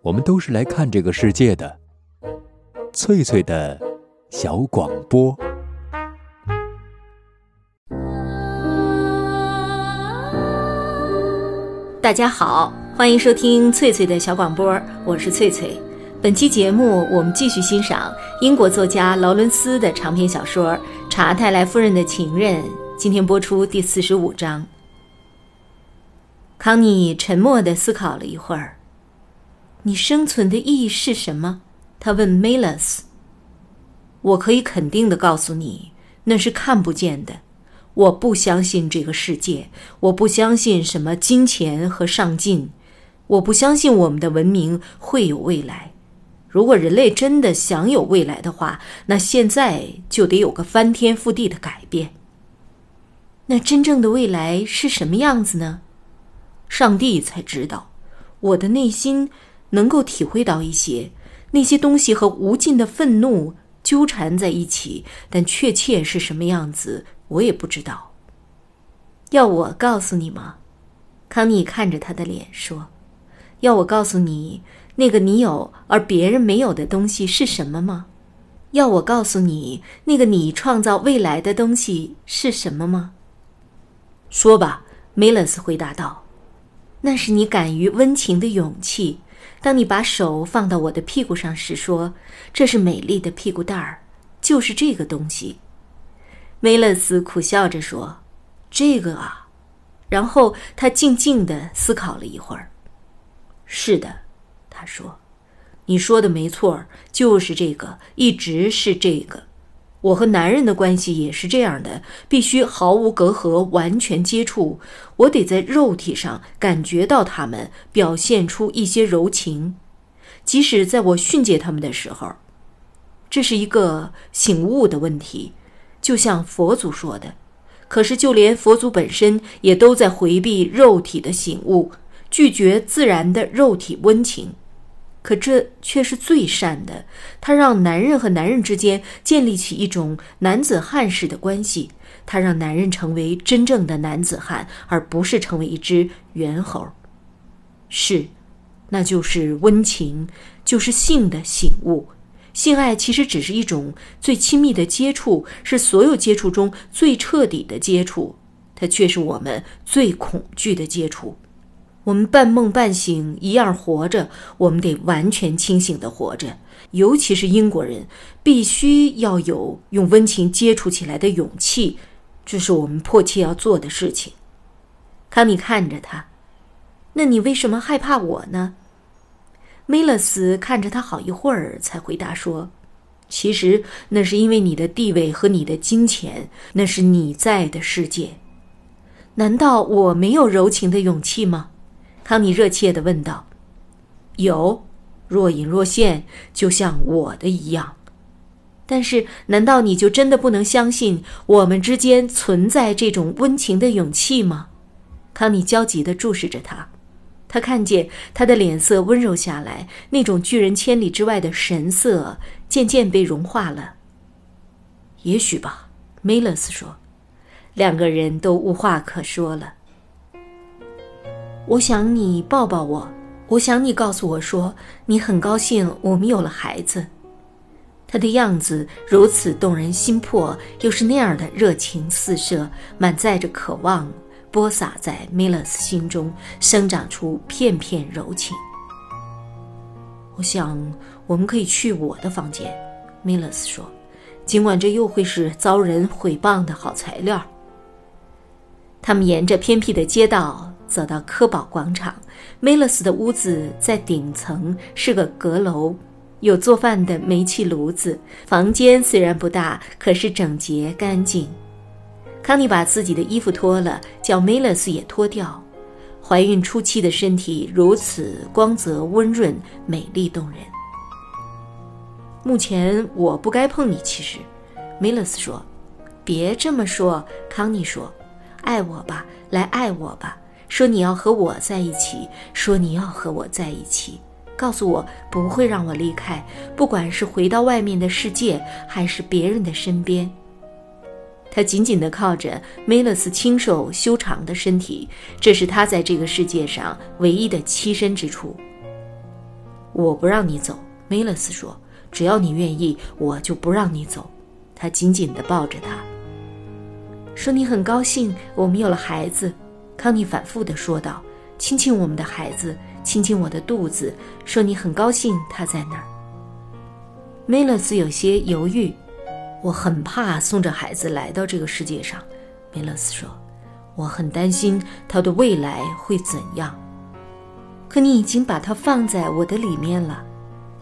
我们都是来看这个世界的。翠翠的小广播。大家好，欢迎收听翠翠的小广播，我是翠翠。本期节目，我们继续欣赏英国作家劳伦斯的长篇小说《查泰莱夫人的情人》。今天播出第四十五章。康妮沉默地思考了一会儿。你生存的意义是什么？他问梅勒斯。我可以肯定的告诉你，那是看不见的。我不相信这个世界，我不相信什么金钱和上进，我不相信我们的文明会有未来。如果人类真的想有未来的话，那现在就得有个翻天覆地的改变。那真正的未来是什么样子呢？上帝才知道。我的内心能够体会到一些那些东西和无尽的愤怒纠缠在一起，但确切是什么样子，我也不知道。要我告诉你吗？康妮看着他的脸说：“要我告诉你那个你有而别人没有的东西是什么吗？要我告诉你那个你创造未来的东西是什么吗？”说吧，梅勒斯回答道：“那是你敢于温情的勇气。当你把手放到我的屁股上时，说这是美丽的屁股蛋儿，就是这个东西。”梅勒斯苦笑着说：“这个啊。”然后他静静的思考了一会儿。“是的，”他说，“你说的没错，就是这个，一直是这个。”我和男人的关系也是这样的，必须毫无隔阂，完全接触。我得在肉体上感觉到他们，表现出一些柔情，即使在我训诫他们的时候。这是一个醒悟的问题，就像佛祖说的。可是，就连佛祖本身也都在回避肉体的醒悟，拒绝自然的肉体温情。可这却是最善的，它让男人和男人之间建立起一种男子汉式的关系，它让男人成为真正的男子汉，而不是成为一只猿猴。是，那就是温情，就是性的醒悟。性爱其实只是一种最亲密的接触，是所有接触中最彻底的接触，它却是我们最恐惧的接触。我们半梦半醒一样活着，我们得完全清醒的活着。尤其是英国人，必须要有用温情接触起来的勇气，这是我们迫切要做的事情。康妮看着他，那你为什么害怕我呢？梅勒斯看着他好一会儿，才回答说：“其实那是因为你的地位和你的金钱，那是你在的世界。难道我没有柔情的勇气吗？”康妮热切地问道：“有，若隐若现，就像我的一样。但是，难道你就真的不能相信我们之间存在这种温情的勇气吗？”康妮焦急地注视着他，他看见他的脸色温柔下来，那种拒人千里之外的神色渐渐被融化了。也许吧，梅勒斯说。两个人都无话可说了。我想你抱抱我，我想你告诉我说你很高兴我们有了孩子。他的样子如此动人心魄，又是那样的热情四射，满载着渴望，播撒在梅勒斯心中，生长出片片柔情。我想我们可以去我的房间，梅勒斯说，尽管这又会是遭人毁谤的好材料。他们沿着偏僻的街道。走到科宝广场，梅勒斯的屋子在顶层，是个阁楼，有做饭的煤气炉子。房间虽然不大，可是整洁干净。康妮把自己的衣服脱了，叫梅勒斯也脱掉。怀孕初期的身体如此光泽温润、美丽动人。目前我不该碰你，其实，梅勒斯说。别这么说，康妮说，爱我吧，来爱我吧。说你要和我在一起，说你要和我在一起，告诉我不会让我离开，不管是回到外面的世界，还是别人的身边。他紧紧地靠着梅勒斯清瘦修长的身体，这是他在这个世界上唯一的栖身之处。我不让你走。”梅勒斯说：“只要你愿意，我就不让你走。”他紧紧地抱着她，说：“你很高兴我们有了孩子。”康妮反复地说道：“亲亲我们的孩子，亲亲我的肚子，说你很高兴他在那儿。”梅勒斯有些犹豫：“我很怕送着孩子来到这个世界上。”梅勒斯说：“我很担心他的未来会怎样。”可你已经把他放在我的里面了，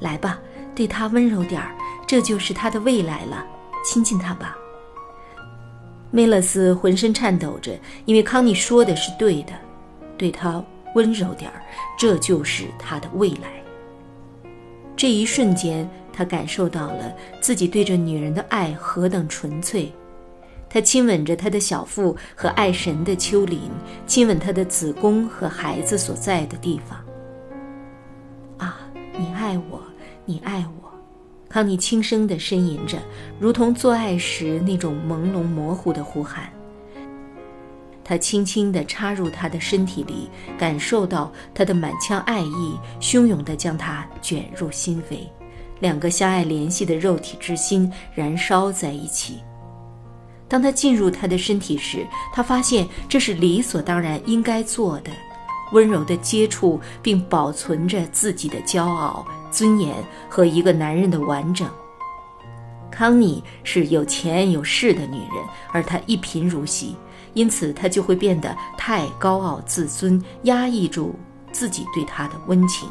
来吧，对他温柔点儿，这就是他的未来了。亲亲他吧。梅勒斯浑身颤抖着，因为康妮说的是对的，对他温柔点儿，这就是他的未来。这一瞬间，他感受到了自己对这女人的爱何等纯粹。他亲吻着他的小腹和爱神的丘陵，亲吻他的子宫和孩子所在的地方。啊，你爱我，你爱我。康妮轻声地呻吟着，如同做爱时那种朦胧模糊的呼喊。他轻轻地插入她的身体里，感受到她的满腔爱意，汹涌地将他卷入心扉，两个相爱联系的肉体之心燃烧在一起。当他进入她的身体时，他发现这是理所当然应该做的，温柔地接触并保存着自己的骄傲。尊严和一个男人的完整。康妮是有钱有势的女人，而她一贫如洗，因此她就会变得太高傲自尊，压抑住自己对她的温情。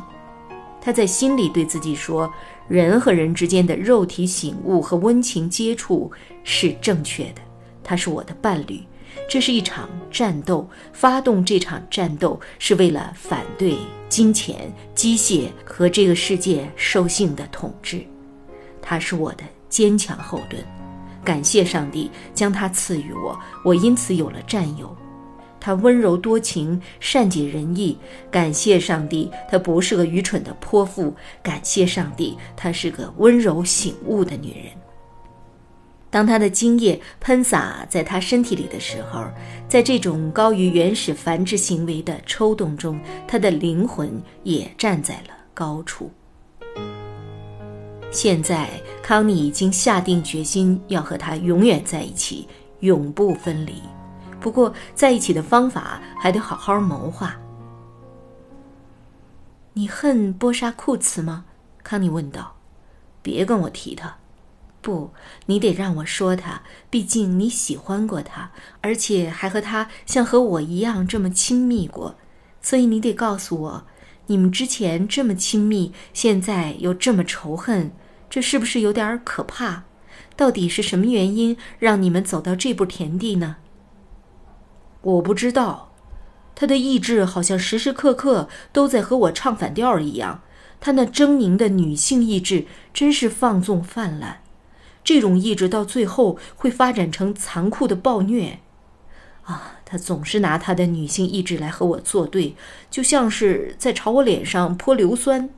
她在心里对自己说：“人和人之间的肉体醒悟和温情接触是正确的，他是我的伴侣。”这是一场战斗，发动这场战斗是为了反对金钱、机械和这个世界兽性的统治。他是我的坚强后盾，感谢上帝将他赐予我，我因此有了战友。他温柔多情，善解人意，感谢上帝他不是个愚蠢的泼妇，感谢上帝她是个温柔醒悟的女人。当他的精液喷洒在他身体里的时候，在这种高于原始繁殖行为的抽动中，他的灵魂也站在了高处。现在，康妮已经下定决心要和他永远在一起，永不分离。不过，在一起的方法还得好好谋划。你恨波沙库茨吗？康妮问道。别跟我提他。不，你得让我说他。毕竟你喜欢过他，而且还和他像和我一样这么亲密过，所以你得告诉我，你们之前这么亲密，现在又这么仇恨，这是不是有点可怕？到底是什么原因让你们走到这步田地呢？我不知道，他的意志好像时时刻刻都在和我唱反调一样，他那狰狞的女性意志真是放纵泛滥。这种意志到最后会发展成残酷的暴虐，啊！他总是拿他的女性意志来和我作对，就像是在朝我脸上泼硫酸。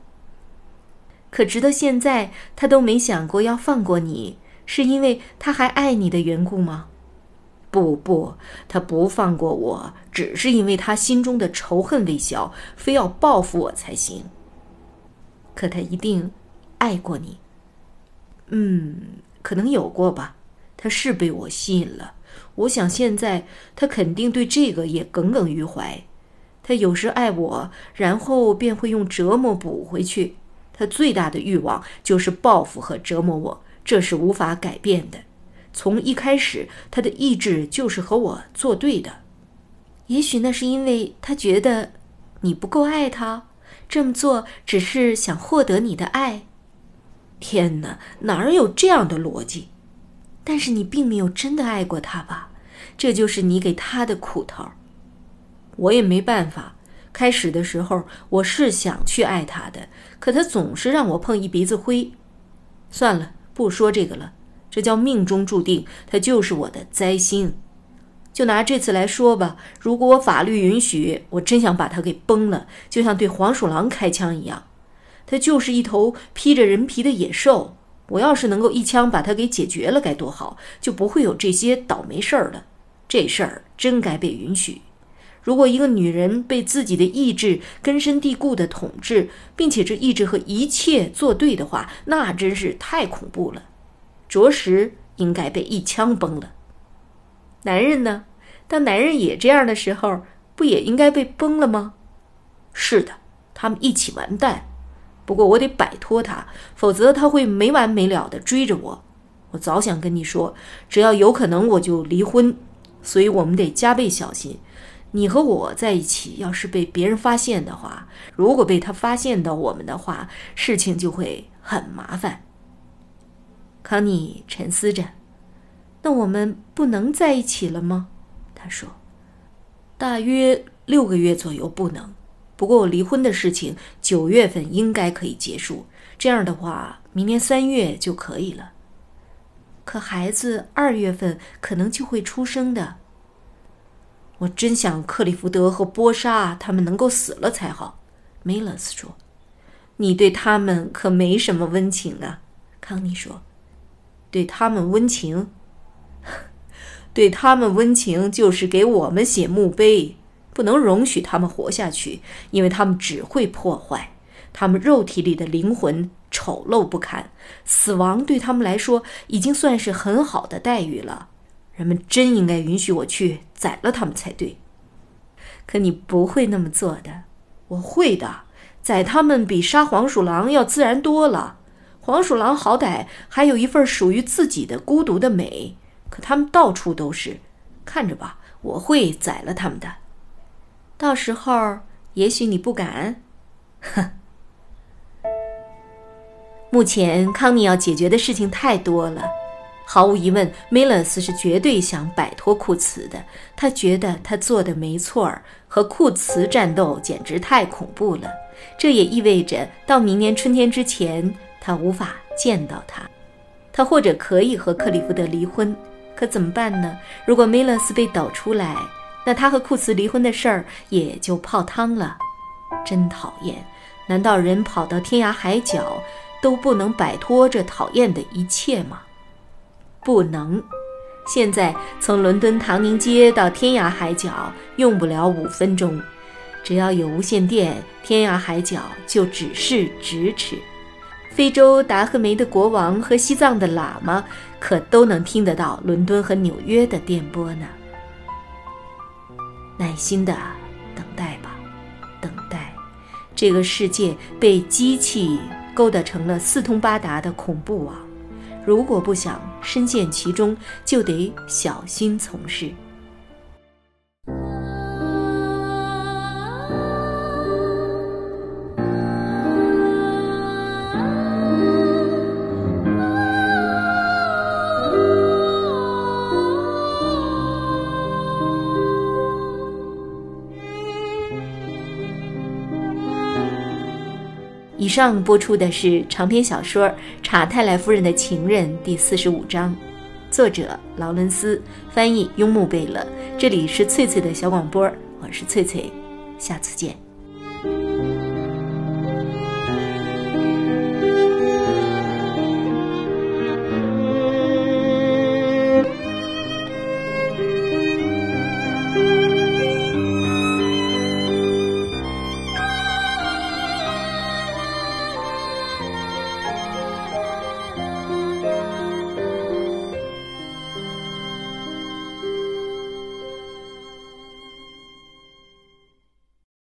可直到现在，他都没想过要放过你，是因为他还爱你的缘故吗？不不，他不放过我，只是因为他心中的仇恨未消，非要报复我才行。可他一定爱过你，嗯。可能有过吧，他是被我吸引了。我想现在他肯定对这个也耿耿于怀。他有时爱我，然后便会用折磨补回去。他最大的欲望就是报复和折磨我，这是无法改变的。从一开始，他的意志就是和我作对的。也许那是因为他觉得你不够爱他，这么做只是想获得你的爱。天哪，哪儿有这样的逻辑？但是你并没有真的爱过他吧？这就是你给他的苦头。我也没办法。开始的时候我是想去爱他的，可他总是让我碰一鼻子灰。算了，不说这个了。这叫命中注定，他就是我的灾星。就拿这次来说吧，如果我法律允许，我真想把他给崩了，就像对黄鼠狼开枪一样。他就是一头披着人皮的野兽，我要是能够一枪把他给解决了，该多好，就不会有这些倒霉事儿了。这事儿真该被允许。如果一个女人被自己的意志根深蒂固的统治，并且这意志和一切作对的话，那真是太恐怖了，着实应该被一枪崩了。男人呢？当男人也这样的时候，不也应该被崩了吗？是的，他们一起完蛋。不过我得摆脱他，否则他会没完没了的追着我。我早想跟你说，只要有可能，我就离婚。所以我们得加倍小心。你和我在一起，要是被别人发现的话，如果被他发现到我们的话，事情就会很麻烦。康妮沉思着：“那我们不能在一起了吗？”他说：“大约六个月左右不能。不过我离婚的事情九月份应该可以结束。这样的话，明年三月就可以了。可孩子二月份可能就会出生的。”我真想克里福德和波莎他们能够死了才好，梅勒斯说：“你对他们可没什么温情啊。”康妮说：“对他们温情，对他们温情就是给我们写墓碑，不能容许他们活下去，因为他们只会破坏。他们肉体里的灵魂丑陋不堪，死亡对他们来说已经算是很好的待遇了。”人们真应该允许我去宰了他们才对，可你不会那么做的。我会的，宰他们比杀黄鼠狼要自然多了。黄鼠狼好歹还有一份属于自己的孤独的美，可他们到处都是。看着吧，我会宰了他们的。到时候也许你不敢。哼。目前康妮要解决的事情太多了。毫无疑问，梅勒斯是绝对想摆脱库茨的。他觉得他做的没错儿，和库茨战斗简直太恐怖了。这也意味着到明年春天之前，他无法见到他。他或者可以和克里夫德离婚，可怎么办呢？如果梅勒斯被抖出来，那他和库茨离婚的事儿也就泡汤了。真讨厌！难道人跑到天涯海角都不能摆脱这讨厌的一切吗？不能，现在从伦敦唐宁街到天涯海角用不了五分钟，只要有无线电，天涯海角就只是咫尺。非洲达赫梅的国王和西藏的喇嘛可都能听得到伦敦和纽约的电波呢。耐心的等待吧，等待，这个世界被机器勾搭成了四通八达的恐怖网。如果不想深陷其中，就得小心从事。上播出的是长篇小说《查泰莱夫人的情人》第四十五章，作者劳伦斯，翻译雍木贝勒。这里是翠翠的小广播，我是翠翠，下次见。